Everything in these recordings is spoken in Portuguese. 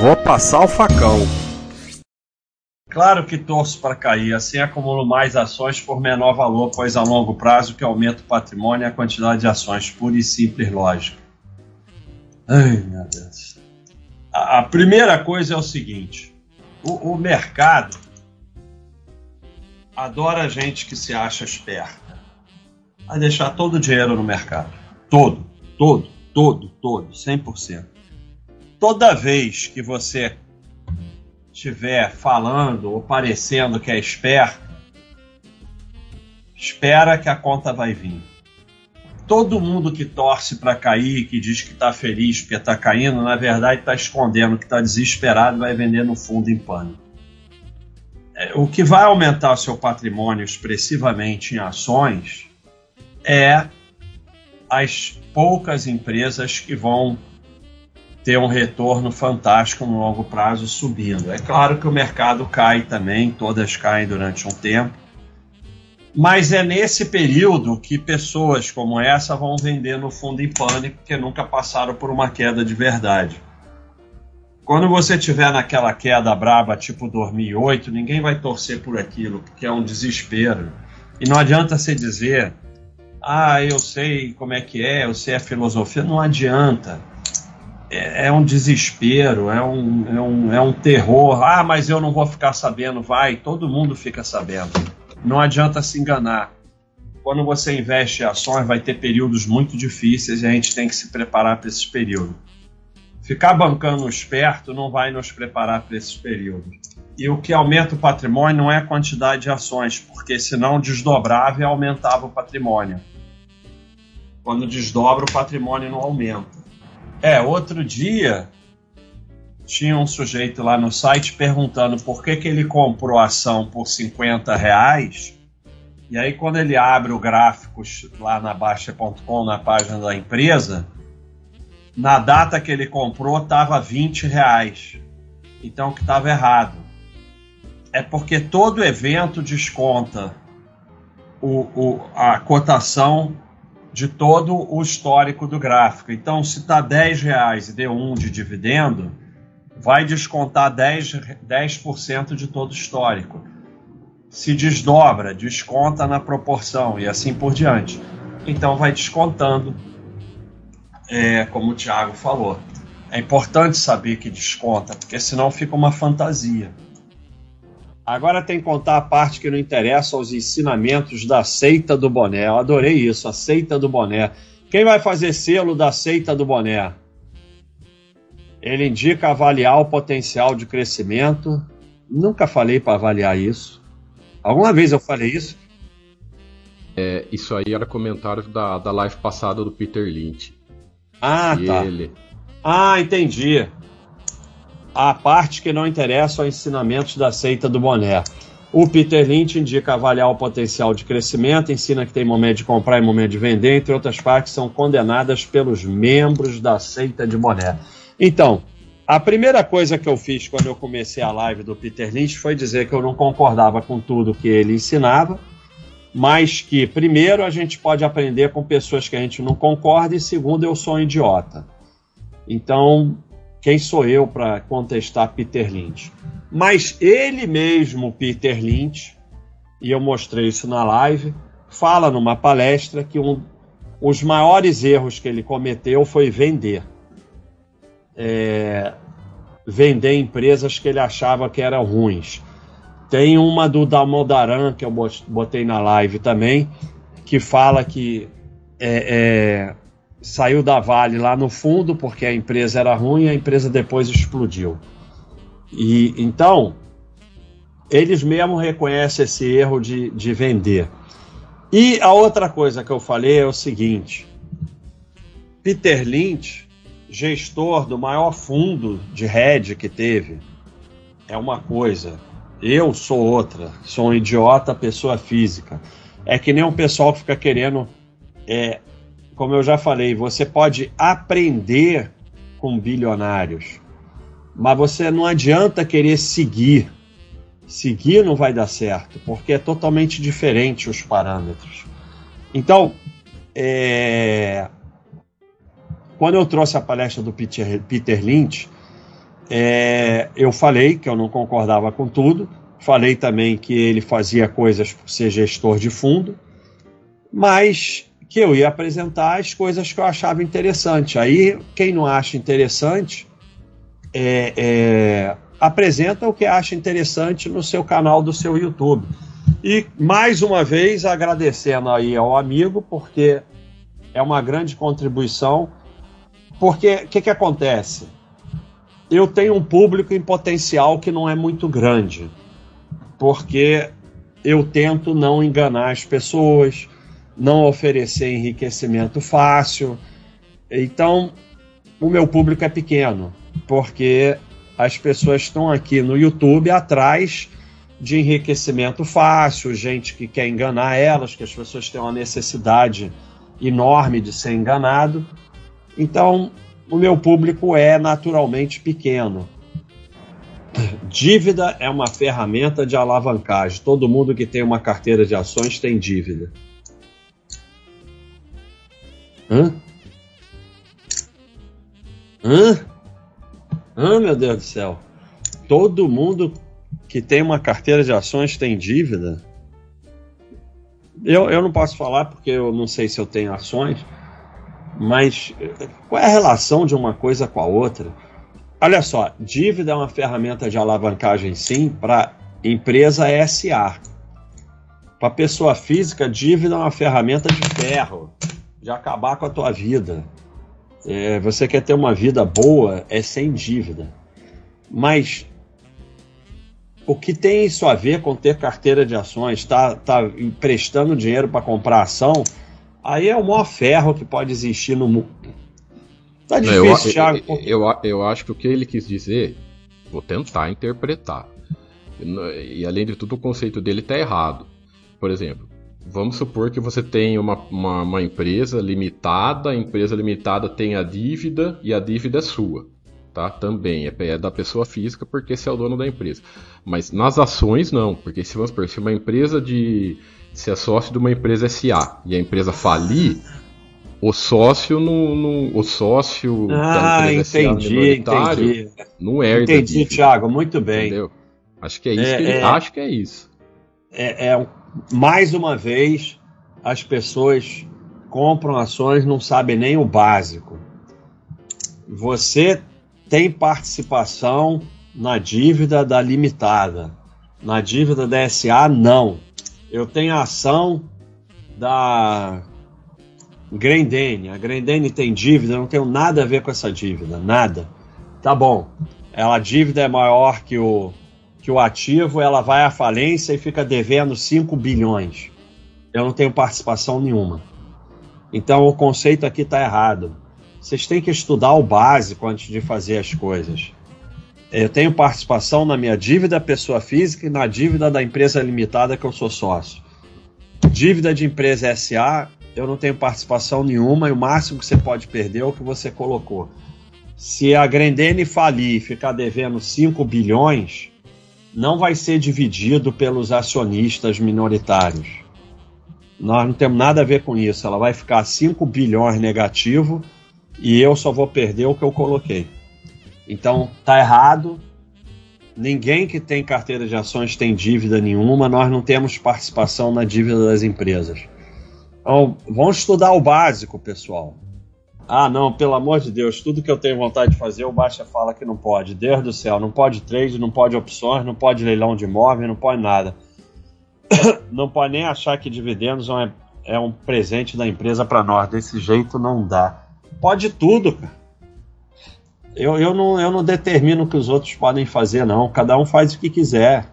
Vou passar o facão. Claro que torço para cair, assim acumulo mais ações por menor valor, pois a longo prazo que aumenta o patrimônio e a quantidade de ações, pura e simples lógica. Ai, meu Deus. A, a primeira coisa é o seguinte: o, o mercado adora gente que se acha esperta. A deixar todo o dinheiro no mercado. Todo, todo, todo, todo, 100%. Toda vez que você estiver falando ou parecendo que é esperto, espera que a conta vai vir. Todo mundo que torce para cair, que diz que está feliz porque está caindo, na verdade está escondendo que está desesperado e vai vender no fundo em pânico. É, o que vai aumentar o seu patrimônio expressivamente em ações é as poucas empresas que vão ter um retorno fantástico no longo prazo subindo. É claro que o mercado cai também, todas caem durante um tempo, mas é nesse período que pessoas como essa vão vender no fundo em pânico, porque nunca passaram por uma queda de verdade. Quando você tiver naquela queda braba tipo 2008, ninguém vai torcer por aquilo, porque é um desespero. E não adianta você dizer, ah, eu sei como é que é, eu sei a filosofia, não adianta é, é, um desespero, é um, é, um, é um terror. Ah, mas eu não vou ficar sabendo. Vai, todo mundo fica sabendo. Não adianta se enganar. Quando você investe em ações, vai ter períodos muito difíceis e a gente tem que se preparar para esses períodos. Ficar bancando esperto não vai nos preparar para esses períodos. E o que aumenta o patrimônio não é a quantidade de ações, porque senão desdobrava e aumentava o patrimônio. Quando desdobra, o patrimônio não aumenta. É, outro dia tinha um sujeito lá no site perguntando por que, que ele comprou a ação por 50 reais. E aí, quando ele abre o gráficos lá na Baixa.com, na página da empresa, na data que ele comprou estava 20 reais. Então, que estava errado. É porque todo evento desconta o, o, a cotação de todo o histórico do gráfico. Então, se está 10 reais e deu 1 de dividendo, vai descontar 10%, 10 de todo o histórico. Se desdobra, desconta na proporção e assim por diante. Então, vai descontando, é, como o Thiago falou. É importante saber que desconta, porque senão fica uma fantasia. Agora tem que contar a parte que não interessa aos ensinamentos da seita do boné. Eu adorei isso, a seita do boné. Quem vai fazer selo da seita do boné? Ele indica avaliar o potencial de crescimento. Nunca falei para avaliar isso. Alguma vez eu falei isso? É, isso aí era comentário da, da live passada do Peter Lynch. Ah, e tá. Ele... Ah, entendi a parte que não interessa aos ensinamentos da seita do boné. O Peter Lynch indica avaliar o potencial de crescimento, ensina que tem momento de comprar e momento de vender, entre outras partes, são condenadas pelos membros da seita de boné. Então, a primeira coisa que eu fiz quando eu comecei a live do Peter Lynch foi dizer que eu não concordava com tudo que ele ensinava, mas que, primeiro, a gente pode aprender com pessoas que a gente não concorda, e segundo, eu sou um idiota. Então, quem sou eu para contestar Peter Lynch? Mas ele mesmo, Peter Lynch, e eu mostrei isso na live, fala numa palestra que um, os maiores erros que ele cometeu foi vender. É, vender empresas que ele achava que eram ruins. Tem uma do Damodaran que eu botei na live também, que fala que é, é, saiu da Vale lá no fundo porque a empresa era ruim a empresa depois explodiu. E então eles mesmo reconhecem esse erro de, de vender. E a outra coisa que eu falei é o seguinte: Peter Lynch, gestor do maior fundo de hedge que teve, é uma coisa. Eu sou outra. Sou um idiota, pessoa física. É que nem um pessoal que fica querendo é, como eu já falei, você pode aprender com bilionários, mas você não adianta querer seguir. Seguir não vai dar certo, porque é totalmente diferente os parâmetros. Então, é... quando eu trouxe a palestra do Peter, Peter Lynch, é, eu falei que eu não concordava com tudo, falei também que ele fazia coisas por ser gestor de fundo, mas que eu ia apresentar as coisas que eu achava interessante. Aí, quem não acha interessante, é, é, apresenta o que acha interessante no seu canal do seu YouTube. E mais uma vez agradecendo aí ao amigo, porque é uma grande contribuição. Porque o que, que acontece? Eu tenho um público em potencial que não é muito grande, porque eu tento não enganar as pessoas, não oferecer enriquecimento fácil. Então, o meu público é pequeno, porque as pessoas estão aqui no YouTube atrás de enriquecimento fácil, gente que quer enganar elas, que as pessoas têm uma necessidade enorme de ser enganado. Então, o meu público é naturalmente pequeno. Dívida é uma ferramenta de alavancagem. Todo mundo que tem uma carteira de ações tem dívida. Hã? Hã? Hã, meu Deus do céu. Todo mundo que tem uma carteira de ações tem dívida? Eu, eu não posso falar porque eu não sei se eu tenho ações, mas qual é a relação de uma coisa com a outra? Olha só, dívida é uma ferramenta de alavancagem sim para empresa SA. Para pessoa física, dívida é uma ferramenta de ferro, de acabar com a tua vida. É, você quer ter uma vida boa, é sem dívida. Mas o que tem isso a ver com ter carteira de ações? Está tá emprestando dinheiro para comprar ação? Aí é o maior ferro que pode existir no mundo. Tá difícil, eu, Thiago. Eu, eu, eu, acho que o que ele quis dizer, vou tentar interpretar. E além de tudo, o conceito dele está errado. Por exemplo, Vamos supor que você tem uma, uma, uma, empresa limitada, a empresa limitada tem a dívida e a dívida é sua. Tá? Também é, é da pessoa física porque você é o dono da empresa. Mas nas ações não, porque se vamos supor, se uma empresa de. Se é sócio de uma empresa SA e a empresa falir, o sócio no o sócio ah, da empresa entendi, SA entendi. não herda. Entendi, Thiago, muito bem. Entendeu? Acho que é isso é, que é, acho que é isso. É, é mais uma vez, as pessoas compram ações, não sabem nem o básico. Você tem participação na dívida da limitada. Na dívida da SA, não. Eu tenho ação da Grendene. A Grendene tem dívida, eu não tenho nada a ver com essa dívida, nada. Tá bom. Ela, a dívida é maior que o, que o ativo ela vai à falência e fica devendo 5 bilhões. Eu não tenho participação nenhuma. Então o conceito aqui está errado. Vocês têm que estudar o básico antes de fazer as coisas. Eu tenho participação na minha dívida pessoa física e na dívida da empresa limitada que eu sou sócio. Dívida de empresa SA, eu não tenho participação nenhuma e o máximo que você pode perder é o que você colocou. Se a Grendene falir e ficar devendo 5 bilhões, não vai ser dividido pelos acionistas minoritários. Nós não temos nada a ver com isso. Ela vai ficar 5 bilhões negativo e eu só vou perder o que eu coloquei. Então, tá errado. Ninguém que tem carteira de ações tem dívida nenhuma, nós não temos participação na dívida das empresas. Então, vamos estudar o básico, pessoal. Ah, não, pelo amor de Deus, tudo que eu tenho vontade de fazer, o Baixa fala que não pode. Deus do céu, não pode trade, não pode opções, não pode leilão de imóvel, não pode nada. Não pode nem achar que dividendos é, é um presente da empresa para nós. Desse jeito não dá. Pode tudo, cara. Eu, eu, não, eu não determino o que os outros podem fazer, não. Cada um faz o que quiser.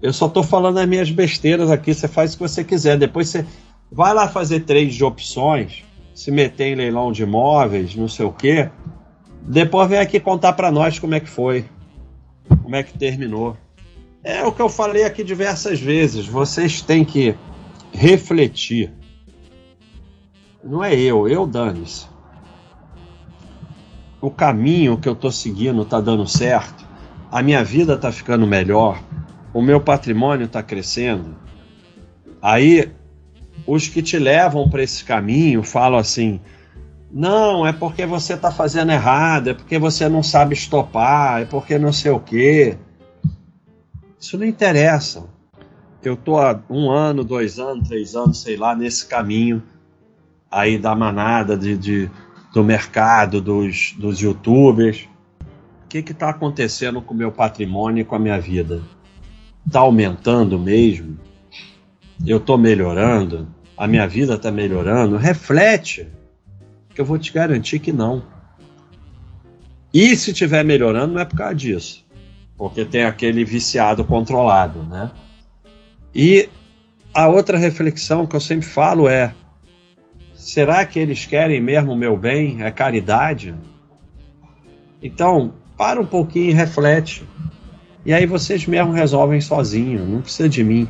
Eu só tô falando as minhas besteiras aqui. Você faz o que você quiser. Depois você vai lá fazer trade de opções se meter em leilão de imóveis, não sei o quê. Depois vem aqui contar para nós como é que foi, como é que terminou. É o que eu falei aqui diversas vezes. Vocês têm que refletir. Não é eu, eu dane-se. O caminho que eu estou seguindo está dando certo. A minha vida está ficando melhor. O meu patrimônio está crescendo. Aí os que te levam para esse caminho falam assim: Não, é porque você está fazendo errado, é porque você não sabe estopar, é porque não sei o quê. Isso não interessa. Eu tô há um ano, dois anos, três anos, sei lá, nesse caminho aí da manada de, de do mercado, dos, dos youtubers. O que está acontecendo com o meu patrimônio e com a minha vida? Está aumentando mesmo? Eu estou melhorando? A minha vida está melhorando? Reflete, que eu vou te garantir que não. E se estiver melhorando, não é por causa disso porque tem aquele viciado controlado, né? E a outra reflexão que eu sempre falo é: será que eles querem mesmo o meu bem? É caridade? Então, para um pouquinho e reflete. E aí vocês mesmo resolvem sozinho, não precisa de mim.